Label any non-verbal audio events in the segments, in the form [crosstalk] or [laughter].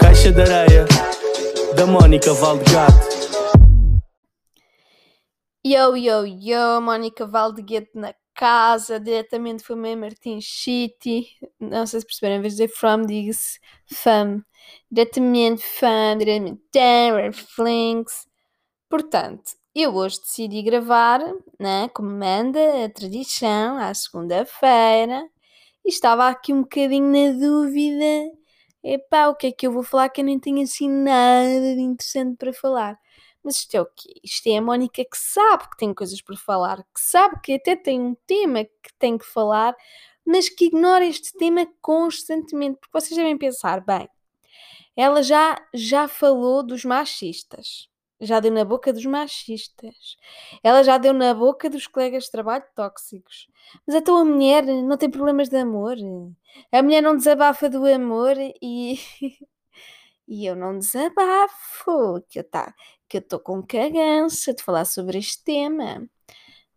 Caixa de areia da Mónica Valdegato. Yo, yo, yo, Mónica Valdeguete na casa, diretamente foi meio Martins City. Não sei se perceberam, em vez de dizer from, diga-se fam. Diretamente fam, diretamente down, flinks. Portanto, eu hoje decidi gravar, né, como manda a tradição, à segunda-feira. E estava aqui um bocadinho na dúvida. Epá, o que é que eu vou falar que eu nem tenho assim nada de interessante para falar. Mas isto é o quê? Isto é a Mónica que sabe que tem coisas para falar, que sabe que até tem um tema que tem que falar, mas que ignora este tema constantemente. Porque vocês devem pensar, bem, ela já, já falou dos machistas. Já deu na boca dos machistas. Ela já deu na boca dos colegas de trabalho tóxicos. Mas então a mulher não tem problemas de amor. A mulher não desabafa do amor e. [laughs] e eu não desabafo. Que eu tá, que estou com cagança de falar sobre este tema.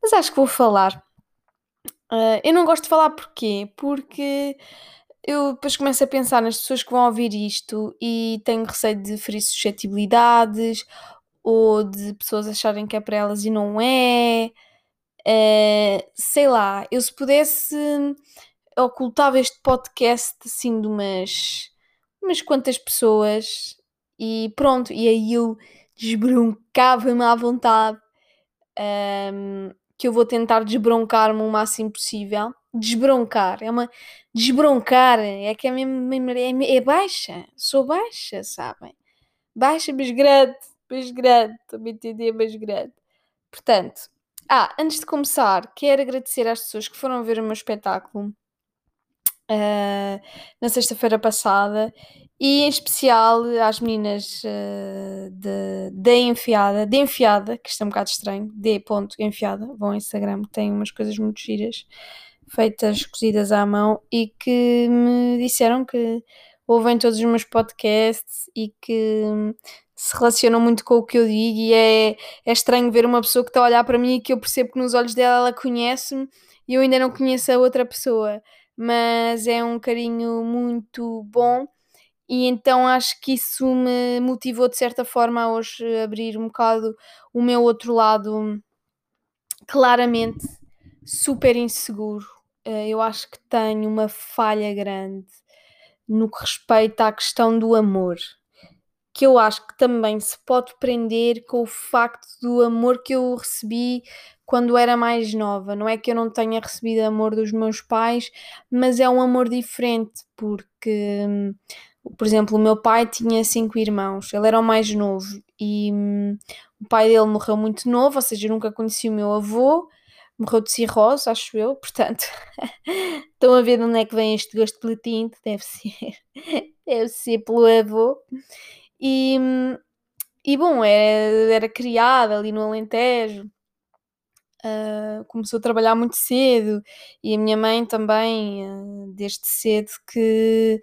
Mas acho que vou falar. Uh, eu não gosto de falar porquê? Porque eu depois começo a pensar nas pessoas que vão ouvir isto e tenho receio de ferir suscetibilidades ou de pessoas acharem que é para elas e não é. Uh, sei lá, eu se pudesse ocultava este podcast assim de umas, umas quantas pessoas e pronto, e aí eu desbroncava-me à vontade um, que eu vou tentar desbroncar-me o máximo possível. Desbroncar, é uma desbroncar, é que é mesmo é, é baixa, sou baixa, sabem? Baixa, mas grande mas grande, também entender, mas grande. Portanto, ah, antes de começar, quero agradecer às pessoas que foram ver o meu espetáculo uh, na sexta-feira passada e em especial às meninas uh, de, Enfiada, de Enfiada, que isto é um bocado estranho, de ponto Enfiada, vão ao Instagram, tem umas coisas muito giras, feitas, cozidas à mão e que me disseram que ouvem todos os meus podcasts e que se relacionam muito com o que eu digo e é, é estranho ver uma pessoa que está a olhar para mim e que eu percebo que nos olhos dela ela conhece-me e eu ainda não conheço a outra pessoa, mas é um carinho muito bom e então acho que isso me motivou de certa forma a hoje abrir um bocado o meu outro lado claramente super inseguro. Eh, eu acho que tenho uma falha grande no que respeita à questão do amor que eu acho que também se pode prender com o facto do amor que eu recebi quando era mais nova. Não é que eu não tenha recebido amor dos meus pais, mas é um amor diferente, porque, por exemplo, o meu pai tinha cinco irmãos, ele era o mais novo e hum, o pai dele morreu muito novo, ou seja, eu nunca conheci o meu avô. Morreu de cirrose, acho eu, [laughs] portanto, estão a ver de onde é que vem este gosto pelo tinto, deve ser, [laughs] deve ser pelo avô. E, e bom, era, era criada ali no Alentejo, uh, começou a trabalhar muito cedo e a minha mãe também, uh, desde cedo que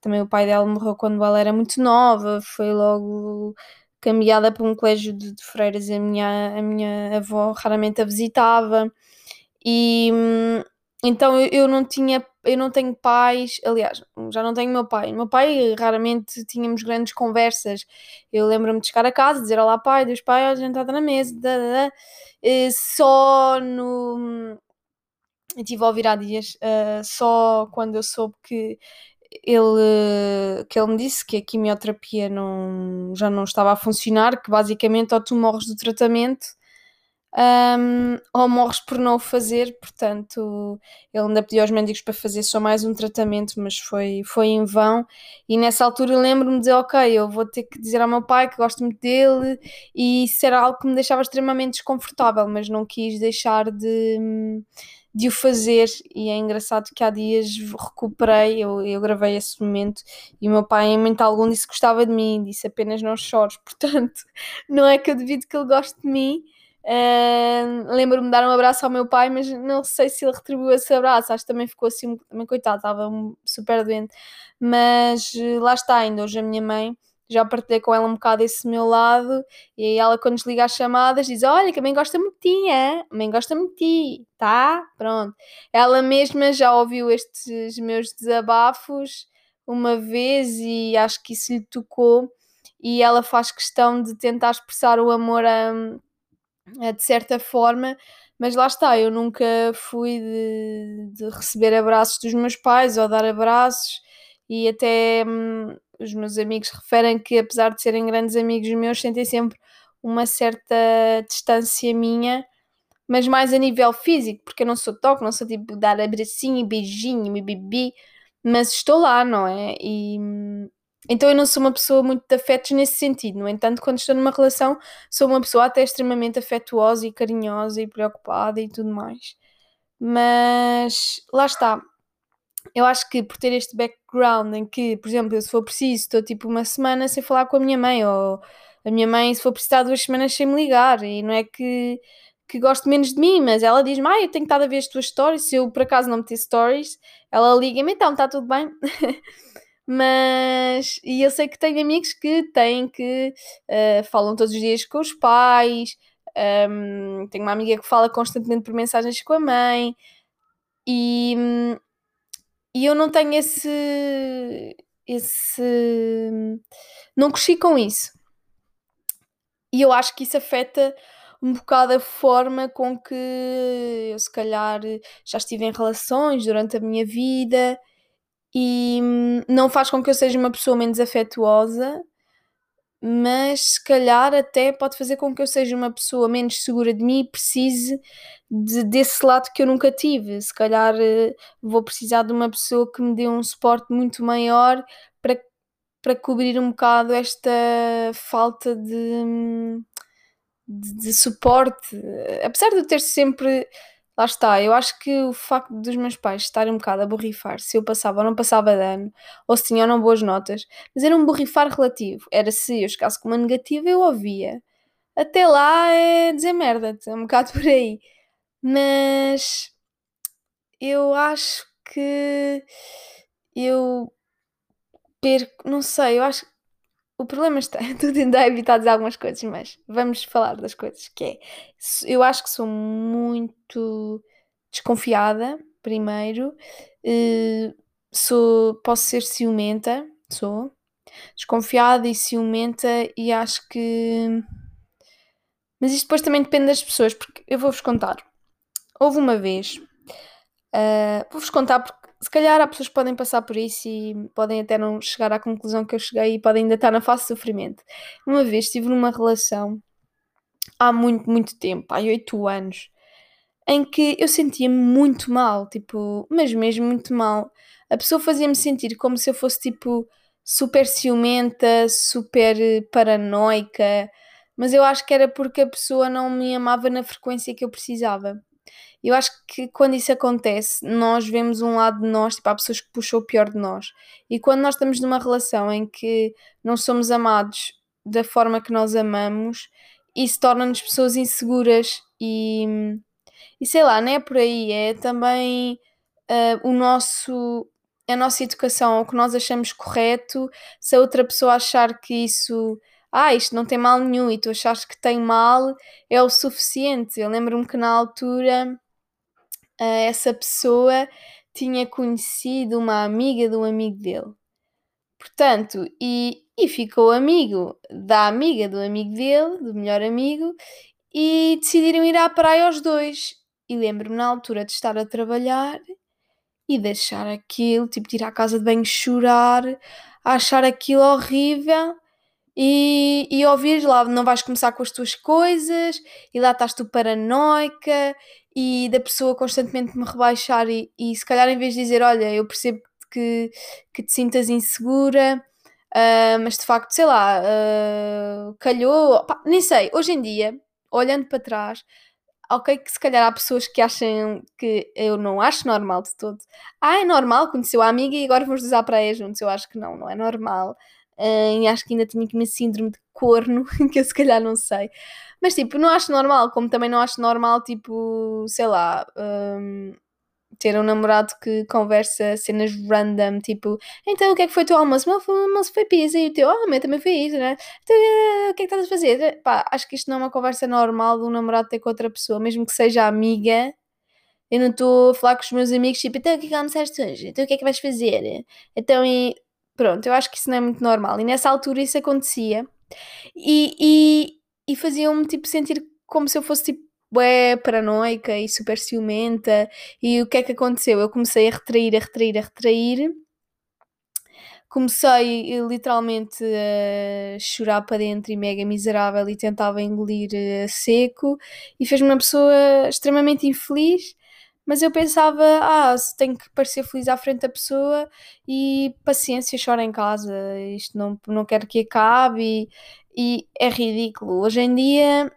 também o pai dela morreu quando ela era muito nova, foi logo caminhada para um colégio de, de freiras, a minha, a minha avó raramente a visitava. E então eu, eu não tinha, eu não tenho pais, aliás, já não tenho meu pai. Meu pai raramente tínhamos grandes conversas. Eu lembro-me de chegar a casa, dizer olá pai, Deus pai, a na mesa, da, da, da. só no estive a ouvir há dias, uh, só quando eu soube que ele, que ele me disse que a quimioterapia não, já não estava a funcionar, que basicamente ou tu morres do tratamento um, ou morres por não o fazer, portanto, ele ainda pediu aos médicos para fazer só mais um tratamento, mas foi, foi em vão. E nessa altura lembro-me de Ok, eu vou ter que dizer ao meu pai que gosto muito dele, e isso era algo que me deixava extremamente desconfortável, mas não quis deixar de, de o fazer. E é engraçado que há dias recuperei, eu, eu gravei esse momento, e o meu pai, em momento algum, disse que gostava de mim, disse apenas não chores, [laughs] portanto, não é que eu devido que ele goste de mim Uh, Lembro-me de dar um abraço ao meu pai, mas não sei se ele retribuiu esse abraço. Acho que também ficou assim, também coitado, estava super doente. Mas eh, lá está, ainda hoje a minha mãe já partilhei com ela um bocado esse meu lado, e aí ela, quando desliga as chamadas, diz: Olha, que a mãe gosta muito de ti, é? A mãe gosta muito de ti, tá? Pronto. Ela mesma já ouviu estes meus desabafos uma vez e acho que isso lhe tocou, e ela faz questão de tentar expressar o amor a de certa forma. Mas lá está, eu nunca fui de, de receber abraços dos meus pais ou dar abraços, e até hum, os meus amigos referem que, apesar de serem grandes amigos meus, sentem sempre uma certa distância minha, mas mais a nível físico, porque eu não sou toque, não sou tipo dar abracinho beijinho bibi, mas estou lá, não é? E então eu não sou uma pessoa muito de afetos nesse sentido. No entanto, quando estou numa relação, sou uma pessoa até extremamente afetuosa e carinhosa e preocupada e tudo mais. Mas lá está, eu acho que por ter este background em que, por exemplo, eu, se for preciso, estou tipo uma semana sem falar com a minha mãe, ou a minha mãe, se for preciso, estar duas semanas sem me ligar, e não é que, que gosto menos de mim, mas ela diz-me, ah, eu tenho estado a ver as tuas stories, se eu por acaso não meter stories, ela liga-me, então está tudo bem. [laughs] mas e eu sei que tenho amigos que têm que uh, falam todos os dias com os pais um, tenho uma amiga que fala constantemente por mensagens com a mãe e, e eu não tenho esse. esse. não cresci com isso. E eu acho que isso afeta um bocado a forma com que eu, se calhar, já estive em relações durante a minha vida e não faz com que eu seja uma pessoa menos afetuosa, mas se calhar até pode fazer com que eu seja uma pessoa menos segura de mim e precise de, desse lado que eu nunca tive. Se calhar eh, vou precisar de uma pessoa que me dê um suporte muito maior para, para cobrir um bocado esta falta de, de, de suporte. Apesar de eu ter sempre Lá está, eu acho que o facto dos meus pais estarem um bocado a borrifar se eu passava ou não passava de ano, ou se tinham ou não boas notas, mas era um borrifar relativo. Era se eu chegasse com uma negativa, eu ouvia. Até lá é dizer merda, é um bocado [laughs] por aí. Mas eu acho que eu perco, não sei, eu acho o problema está, [laughs] a tentar evitar dizer algumas coisas, mas vamos falar das coisas, que é, eu acho que sou muito desconfiada, primeiro, uh, sou, posso ser ciumenta, sou, desconfiada e ciumenta e acho que... Mas isto depois também depende das pessoas, porque eu vou-vos contar. Houve uma vez, uh, vou-vos contar porque se calhar há pessoas que podem passar por isso e podem até não chegar à conclusão que eu cheguei e podem ainda estar na fase de sofrimento. Uma vez estive numa relação há muito, muito tempo, há oito anos, em que eu sentia-me muito mal, tipo, mas mesmo muito mal. A pessoa fazia-me sentir como se eu fosse tipo super ciumenta, super paranoica, mas eu acho que era porque a pessoa não me amava na frequência que eu precisava. Eu acho que quando isso acontece, nós vemos um lado de nós, tipo, há pessoas que puxam o pior de nós. E quando nós estamos numa relação em que não somos amados da forma que nós amamos, isso torna-nos pessoas inseguras e, e sei lá, não é por aí, é também uh, o nosso a nossa educação, o que nós achamos correto, se a outra pessoa achar que isso ah, isto não tem mal nenhum e tu achas que tem mal, é o suficiente. Eu lembro-me que na altura essa pessoa tinha conhecido uma amiga de um amigo dele. Portanto, e, e ficou amigo da amiga do amigo dele, do melhor amigo, e decidiram ir à praia os dois. E lembro-me na altura de estar a trabalhar e deixar aquilo, tipo, de ir à casa de banho chorar, achar aquilo horrível e, e ouvires lá, não vais começar com as tuas coisas, e lá estás tu paranoica, e da pessoa constantemente me rebaixar, e, e se calhar em vez de dizer, olha, eu percebo que, que te sintas insegura, uh, mas de facto, sei lá, uh, calhou, pá, nem sei, hoje em dia, olhando para trás, ok que se calhar há pessoas que acham que eu não acho normal de todo. Ah, é normal, conheceu a amiga e agora vamos usar para praia juntos. Eu acho que não, não é normal. Uh, e acho que ainda tinha aqui uma síndrome de corno, [laughs] que eu se calhar não sei. Mas tipo, não acho normal, como também não acho normal, tipo, sei lá, um, ter um namorado que conversa cenas random, tipo, então o que é que foi o teu almoço? O meu almoço foi pizza e o teu, ah, o meu também foi isso, né? Então, eh, o que é que estás a fazer? Pá, acho que isto não é uma conversa normal de um namorado ter com outra pessoa, mesmo que seja amiga. Eu não estou a falar com os meus amigos, tipo, então o que é que almoçaste hoje? Então o que é que vais fazer? Então, e pronto, eu acho que isso não é muito normal. E nessa altura isso acontecia e, e, e fazia-me tipo sentir como se eu fosse tipo bué paranoica e super ciumenta. E o que é que aconteceu? Eu comecei a retrair, a retrair, a retrair. Comecei eh, literalmente a chorar para dentro e mega miserável e tentava engolir a seco e fez-me uma pessoa extremamente infeliz. Mas eu pensava, ah, tenho que parecer feliz à frente da pessoa e paciência, chora em casa, isto não, não quero que acabe e, e é ridículo. Hoje em dia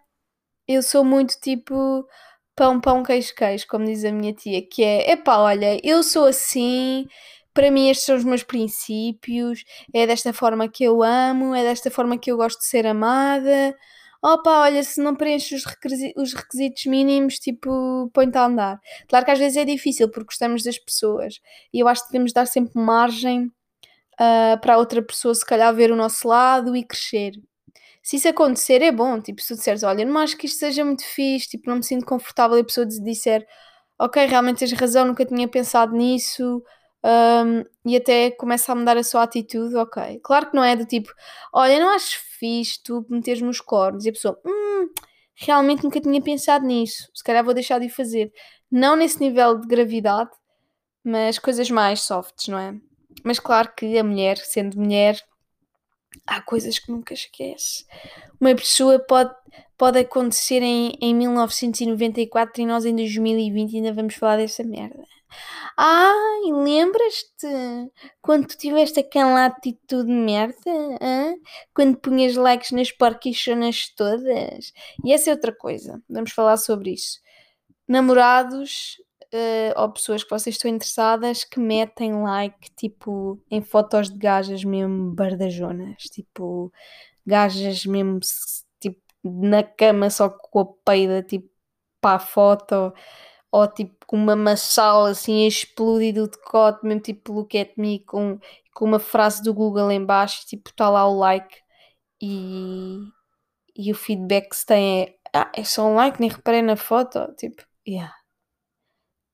eu sou muito tipo pão, pão, queijo, queijo, como diz a minha tia, que é, epá, olha, eu sou assim, para mim estes são os meus princípios, é desta forma que eu amo, é desta forma que eu gosto de ser amada. Opa, olha, se não preenches os, requisitos, os requisitos mínimos, tipo, põe-te a andar. Claro que às vezes é difícil porque gostamos das pessoas e eu acho que devemos dar sempre margem uh, para a outra pessoa, se calhar, ver o nosso lado e crescer se isso acontecer é bom, tipo, se tu disseres, olha, não acho que isto seja muito fixe, tipo, não me sinto confortável e a pessoa disser, ok, realmente tens razão, nunca tinha pensado nisso, um, e até começa a mudar a sua atitude, ok. Claro que não é do tipo, olha, não acho fixe tu meteres nos cornos, e a pessoa, hum, realmente nunca tinha pensado nisso, se calhar vou deixar de fazer. Não nesse nível de gravidade, mas coisas mais softs, não é? Mas claro que a mulher, sendo mulher, há coisas que nunca esquece. Uma pessoa pode, pode acontecer em, em 1994 e nós em 2020 ainda vamos falar dessa merda. Ai, lembras-te quando tu tiveste aquela atitude de merda? Hein? Quando punhas likes nas porquichonas todas? E essa é outra coisa, vamos falar sobre isso. Namorados uh, ou pessoas que vocês estão interessadas que metem like, tipo, em fotos de gajas mesmo bardajonas, tipo, gajas mesmo, tipo, na cama só com a peida, tipo, para a foto, ou tipo, com uma maçala assim explodido de decote, mesmo tipo, look at me, com, com uma frase do Google em baixo, tipo, está lá o like. E, e o feedback que se tem é, ah, é só um like, nem reparei na foto, tipo, yeah.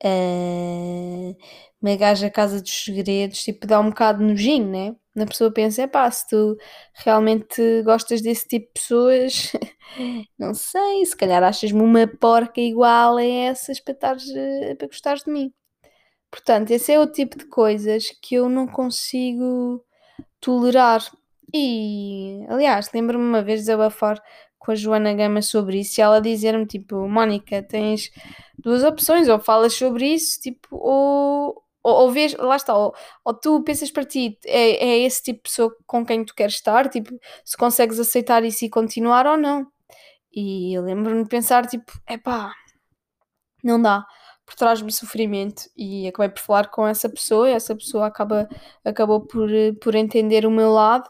Uh, uma gaja Casa dos Segredos, tipo, dá um bocado nojinho, né? Na pessoa pensa, é pá, se tu realmente gostas desse tipo de pessoas, [laughs] não sei, se calhar achas-me uma porca igual a essas para, estares, eh, para gostares de mim. Portanto, esse é o tipo de coisas que eu não consigo tolerar. E, aliás, lembro-me uma vez de abafar com a Joana Gama sobre isso e ela dizer-me tipo, Mónica, tens duas opções, ou falas sobre isso, tipo, ou, ou, ou vês, lá está, ou, ou, tu pensas para ti, é, é esse tipo de pessoa com quem tu queres estar, tipo, se consegues aceitar isso e continuar ou não. E eu lembro-me de pensar, tipo, é pá, não dá, por trás-me sofrimento. E acabei por falar com essa pessoa, e essa pessoa acaba, acabou por, por entender o meu lado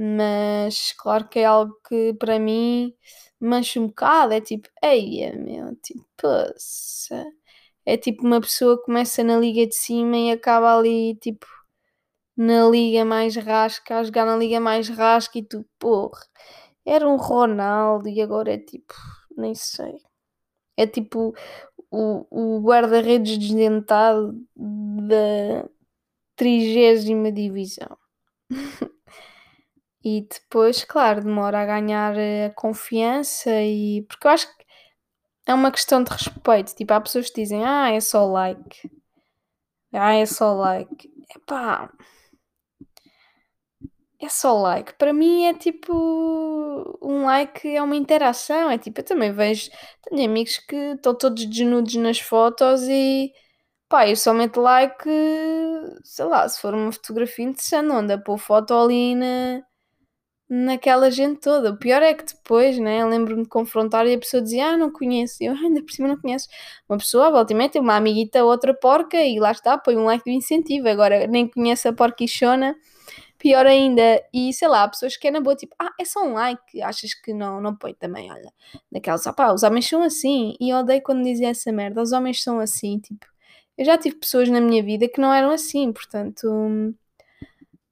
mas claro que é algo que para mim mancha um bocado. É tipo, eia meu, tipo, poça. É tipo uma pessoa começa na liga de cima e acaba ali, tipo, na liga mais rasca, a jogar na liga mais rasca e tu, porra, era um Ronaldo e agora é tipo, nem sei. É tipo o, o guarda-redes desdentado da trigésima divisão. [laughs] E depois, claro, demora a ganhar eh, a confiança e. Porque eu acho que é uma questão de respeito. Tipo, há pessoas que dizem, ah, é só like. Ah, é só like. Epá. É só like. Para mim é tipo. Um like é uma interação. É tipo, eu também vejo. Tenho amigos que estão todos desnudos nas fotos e. Pá, eu só meto like. Sei lá, se for uma fotografia interessante, não anda pôr foto ali na naquela gente toda. O pior é que depois, né, lembro-me de confrontar e a pessoa dizia, ah, não conheço. Eu ah, ainda por cima não conheço. Uma pessoa, volta e uma amiguita, outra porca e lá está, põe um like de incentivo. Agora, nem conhece a porquichona, pior ainda. E sei lá, pessoas que é na boa, tipo, ah, é só um like, achas que não, não põe também, olha. Naquelas, ah pá, os homens são assim. E eu odeio quando dizem essa merda, os homens são assim, tipo. eu já tive pessoas na minha vida que não eram assim, portanto,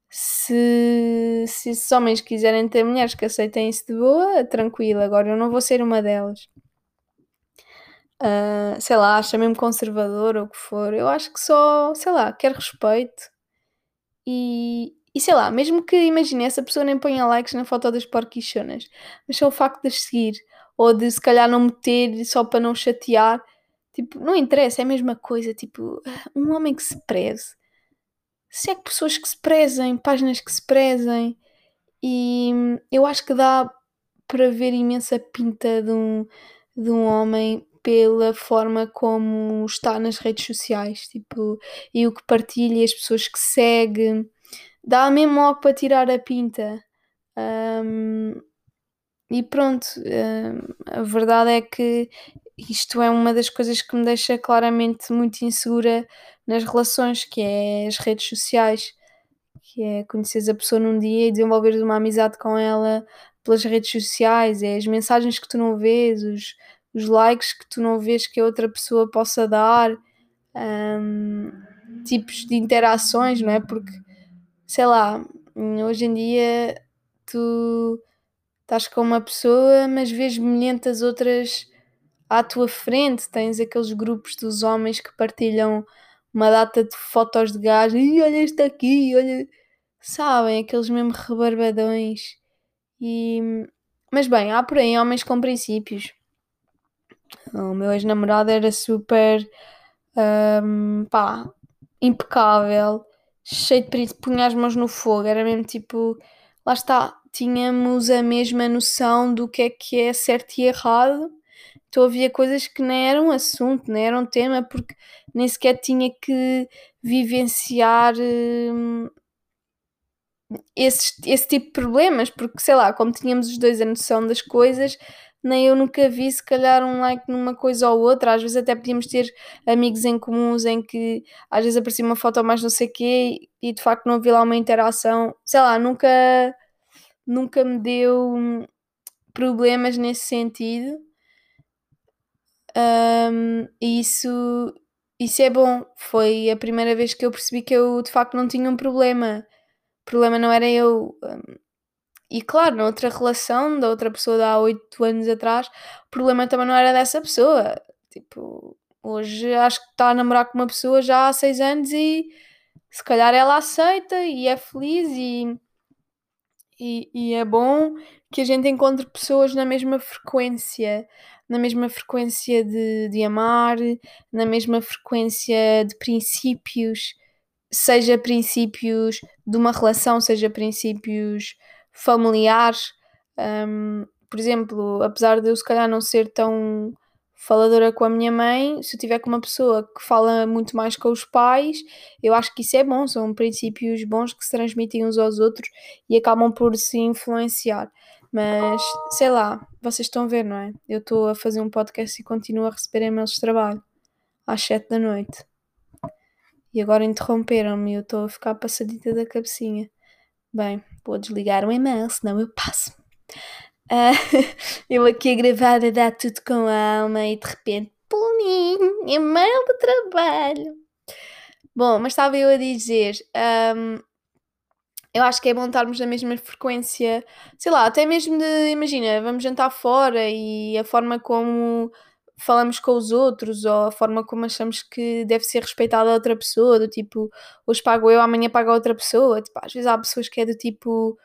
se, se esses homens quiserem ter mulheres que aceitem isso de boa, tranquilo, agora eu não vou ser uma delas. Uh, sei lá, chamem-me conservador ou o que for, eu acho que só, sei lá, quero respeito e, e sei lá, mesmo que imagine essa pessoa nem ponha likes na foto das porquichonas, mas só o facto de as seguir ou de se calhar não meter só para não chatear, tipo, não interessa, é a mesma coisa, tipo, um homem que se preze. Se é pessoas que se prezem, páginas que se prezem, e eu acho que dá para ver imensa pinta de um, de um homem pela forma como está nas redes sociais, tipo, e o que partilha, as pessoas que segue, dá mesmo logo para tirar a pinta. Um, e pronto, um, a verdade é que isto é uma das coisas que me deixa claramente muito insegura nas relações, que é as redes sociais, que é conheceres a pessoa num dia e desenvolveres uma amizade com ela pelas redes sociais, é as mensagens que tu não vês, os, os likes que tu não vês que a outra pessoa possa dar, um, tipos de interações, não é? Porque, sei lá, hoje em dia tu estás com uma pessoa, mas vês milhentas outras à tua frente, tens aqueles grupos dos homens que partilham uma data de fotos de gás, e olha este aqui, olha, sabem, aqueles mesmo rebarbadões. E... Mas bem, há por aí homens com princípios. O meu ex-namorado era super um, pá, impecável, cheio de princípios, punha as mãos no fogo, era mesmo tipo, lá está, tínhamos a mesma noção do que é que é certo e errado. Então havia coisas que nem eram assunto, nem eram tema, porque nem sequer tinha que vivenciar hum, esse, esse tipo de problemas, porque sei lá, como tínhamos os dois a noção das coisas, nem eu nunca vi se calhar um like numa coisa ou outra. Às vezes até podíamos ter amigos em comuns em que às vezes aparecia uma foto mais não sei quê e de facto não havia lá uma interação. Sei lá, nunca, nunca me deu hum, problemas nesse sentido. Um, e isso, isso é bom. Foi a primeira vez que eu percebi que eu de facto não tinha um problema. O problema não era eu. Um, e claro, na outra relação da outra pessoa de há 8 anos atrás, o problema também não era dessa pessoa. Tipo, hoje acho que está a namorar com uma pessoa já há 6 anos e se calhar ela aceita e é feliz e, e, e é bom que a gente encontre pessoas na mesma frequência na mesma frequência de, de amar, na mesma frequência de princípios, seja princípios de uma relação, seja princípios familiares. Um, por exemplo, apesar de eu se calhar não ser tão faladora com a minha mãe, se eu tiver com uma pessoa que fala muito mais com os pais, eu acho que isso é bom, são princípios bons que se transmitem uns aos outros e acabam por se influenciar. Mas, sei lá, vocês estão a ver, não é? Eu estou a fazer um podcast e continuo a receber e-mails de trabalho às 7 da noite. E agora interromperam-me e eu estou a ficar passadita da cabecinha. Bem, vou desligar o e-mail, senão eu passo. Uh, [laughs] eu aqui a gravar a dar tudo com a alma e de repente, pum, e-mail de trabalho. Bom, mas estava eu a dizer, um, eu acho que é bom estarmos na mesma frequência, sei lá, até mesmo de, imagina, vamos jantar fora e a forma como falamos com os outros ou a forma como achamos que deve ser respeitada a outra pessoa, do tipo, hoje pago eu, amanhã paga outra pessoa. Tipo, às vezes há pessoas que é do tipo,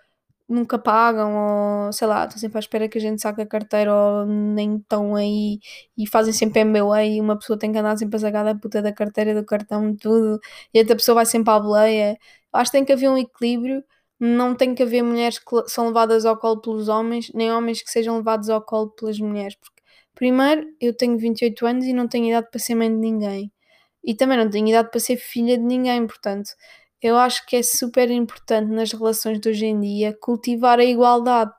nunca pagam ou sei lá, estão sempre à espera que a gente saque a carteira ou nem estão aí e fazem sempre MBA e uma pessoa tem que andar sempre a sacar da puta da carteira, do cartão, tudo e outra pessoa vai sempre à boleia acho que tem que haver um equilíbrio. Não tem que haver mulheres que são levadas ao colo pelos homens, nem homens que sejam levados ao colo pelas mulheres. Porque, primeiro, eu tenho 28 anos e não tenho idade para ser mãe de ninguém. E também não tenho idade para ser filha de ninguém. Portanto, eu acho que é super importante nas relações de hoje em dia cultivar a igualdade.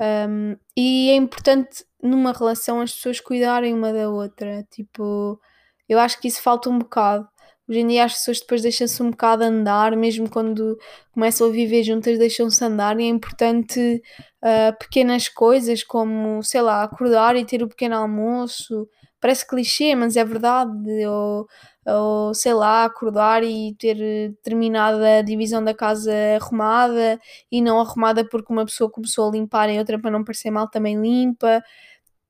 Um, e é importante numa relação as pessoas cuidarem uma da outra. Tipo, eu acho que isso falta um bocado. Hoje em dia as pessoas depois deixam-se um bocado andar, mesmo quando começam a viver juntas, deixam-se andar e é importante uh, pequenas coisas como, sei lá, acordar e ter o pequeno almoço, parece clichê, mas é verdade. Ou, ou sei lá, acordar e ter determinada divisão da casa arrumada e não arrumada porque uma pessoa começou a limpar e outra para não parecer mal também limpa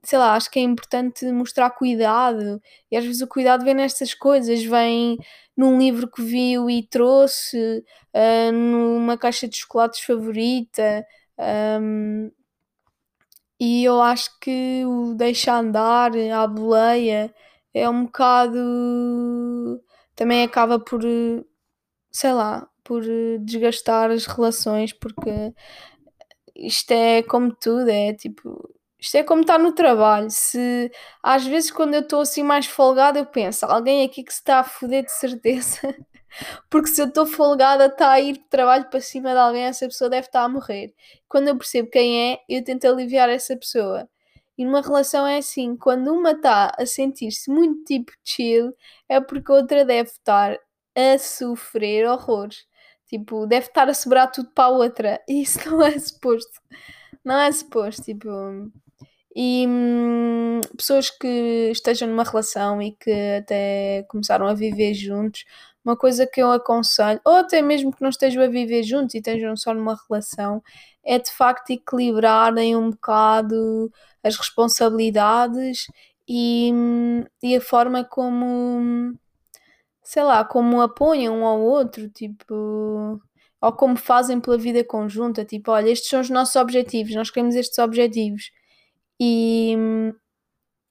sei lá, acho que é importante mostrar cuidado. E às vezes o cuidado vem nestas coisas, vem num livro que viu e trouxe, uh, numa caixa de chocolates favorita. Um, e eu acho que o deixa andar à boleia é um bocado. também acaba por, sei lá, por desgastar as relações, porque isto é como tudo, é tipo isto é como estar no trabalho. Se às vezes quando eu estou assim mais folgada, eu penso, alguém aqui que se está a foder de certeza. [laughs] Porque se eu estou folgada, está a ir de trabalho para cima de alguém, essa pessoa deve estar a morrer. Quando eu percebo quem é, eu tento aliviar essa pessoa. E numa relação é assim, quando uma está a sentir-se muito tipo chill, é porque a outra deve estar a sofrer horrores. Tipo, deve estar a sobrar tudo para a outra. E [laughs] isso não é suposto. Não é suposto. Tipo, e hum, pessoas que estejam numa relação e que até começaram a viver juntos, uma coisa que eu aconselho, ou até mesmo que não estejam a viver juntos e estejam só numa relação, é de facto equilibrarem um bocado as responsabilidades e, hum, e a forma como, sei lá, como apoiam um ao outro, tipo, ou como fazem pela vida conjunta, tipo, olha, estes são os nossos objetivos, nós queremos estes objetivos e,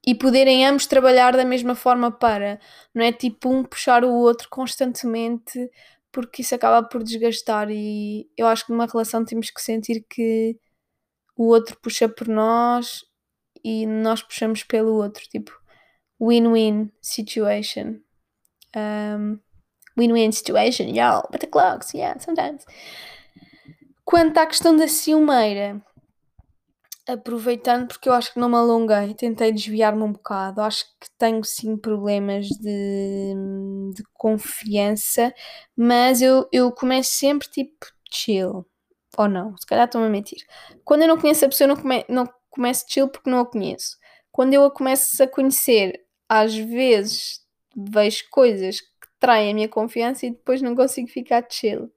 e poderem ambos trabalhar da mesma forma para, não é tipo um puxar o outro constantemente, porque isso acaba por desgastar. E eu acho que numa relação temos que sentir que o outro puxa por nós e nós puxamos pelo outro, tipo win-win situation. Um, win-win situation, y'all, but the clocks, yeah, sometimes. Quanto à questão da ciumeira, aproveitando, porque eu acho que não me alonguei, tentei desviar-me um bocado. Acho que tenho sim problemas de, de confiança, mas eu, eu começo sempre tipo chill. Ou não, se calhar estão a mentir. Quando eu não conheço a pessoa, eu não, come, não começo chill porque não a conheço. Quando eu a começo a conhecer, às vezes vejo coisas que traem a minha confiança e depois não consigo ficar chill.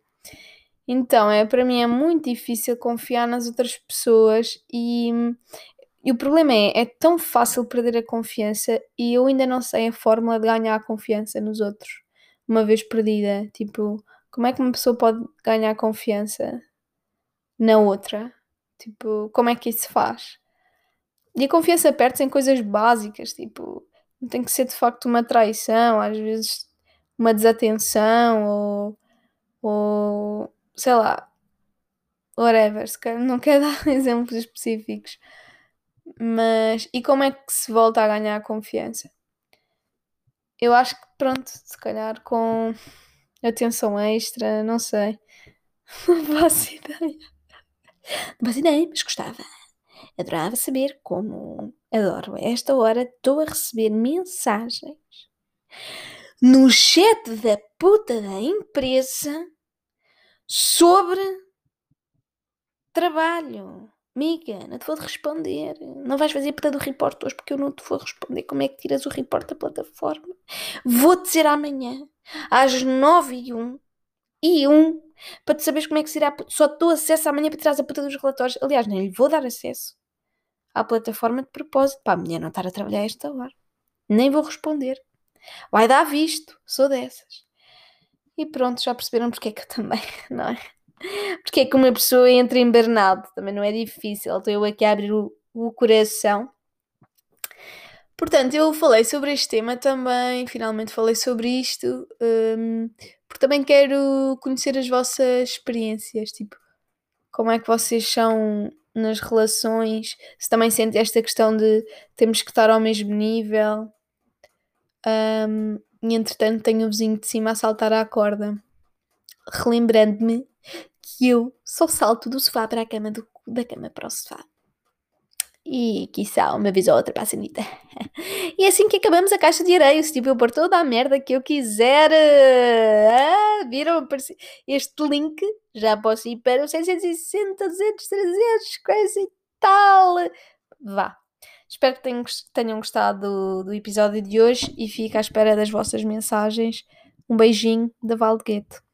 Então, é, para mim é muito difícil confiar nas outras pessoas e, e o problema é, é tão fácil perder a confiança e eu ainda não sei a fórmula de ganhar a confiança nos outros, uma vez perdida. Tipo, como é que uma pessoa pode ganhar confiança na outra? Tipo, como é que isso se faz? E a confiança perde-se em coisas básicas, tipo, não tem que ser de facto uma traição, às vezes uma desatenção ou, ou sei lá, whatever, se calhar não quero [laughs] dar exemplos específicos. Mas e como é que se volta a ganhar a confiança? Eu acho que pronto, se calhar com atenção extra, não sei. [laughs] Não faço ideia. Não faço ideia, mas gostava. Adorava saber como. Adoro. A esta hora estou a receber mensagens no chat da puta da empresa sobre trabalho. Miga, não te vou responder. Não vais fazer puta do report hoje porque eu não te vou responder. Como é que tiras o report da plataforma? Vou-te dizer amanhã, às 9 e 1 e 1, para te saberes como é que será. Só dou acesso amanhã para tirar a puta dos relatórios. Aliás, nem lhe vou dar acesso à plataforma de propósito para amanhã não estar a trabalhar esta hora. Nem vou responder. Vai dar visto. Sou dessas. E pronto, já perceberam porque é que eu também, [laughs] não é? Porque é que uma pessoa entra em burnout, também não é difícil, estou eu aqui a abrir o, o coração. Portanto, eu falei sobre este tema também, finalmente falei sobre isto, um, porque também quero conhecer as vossas experiências, tipo, como é que vocês são nas relações, se também sentem esta questão de temos que estar ao mesmo nível. Um, e entretanto tenho o vizinho de cima a saltar à corda, relembrando-me que eu só salto do sofá para a cama, do, da cama para o sofá. E quiçá uma vez ou outra para a sanita. [laughs] E é assim que acabamos a caixa de areia. Se tipo, eu pôr toda a merda que eu quiser. Ah, viram? Este link já posso ir para os 660, 200, 300, coisa e tal. Vá. Espero que tenham, gostado do, episódio de hoje e fico à espera das vossas mensagens. Um beijinho da Valdeguete.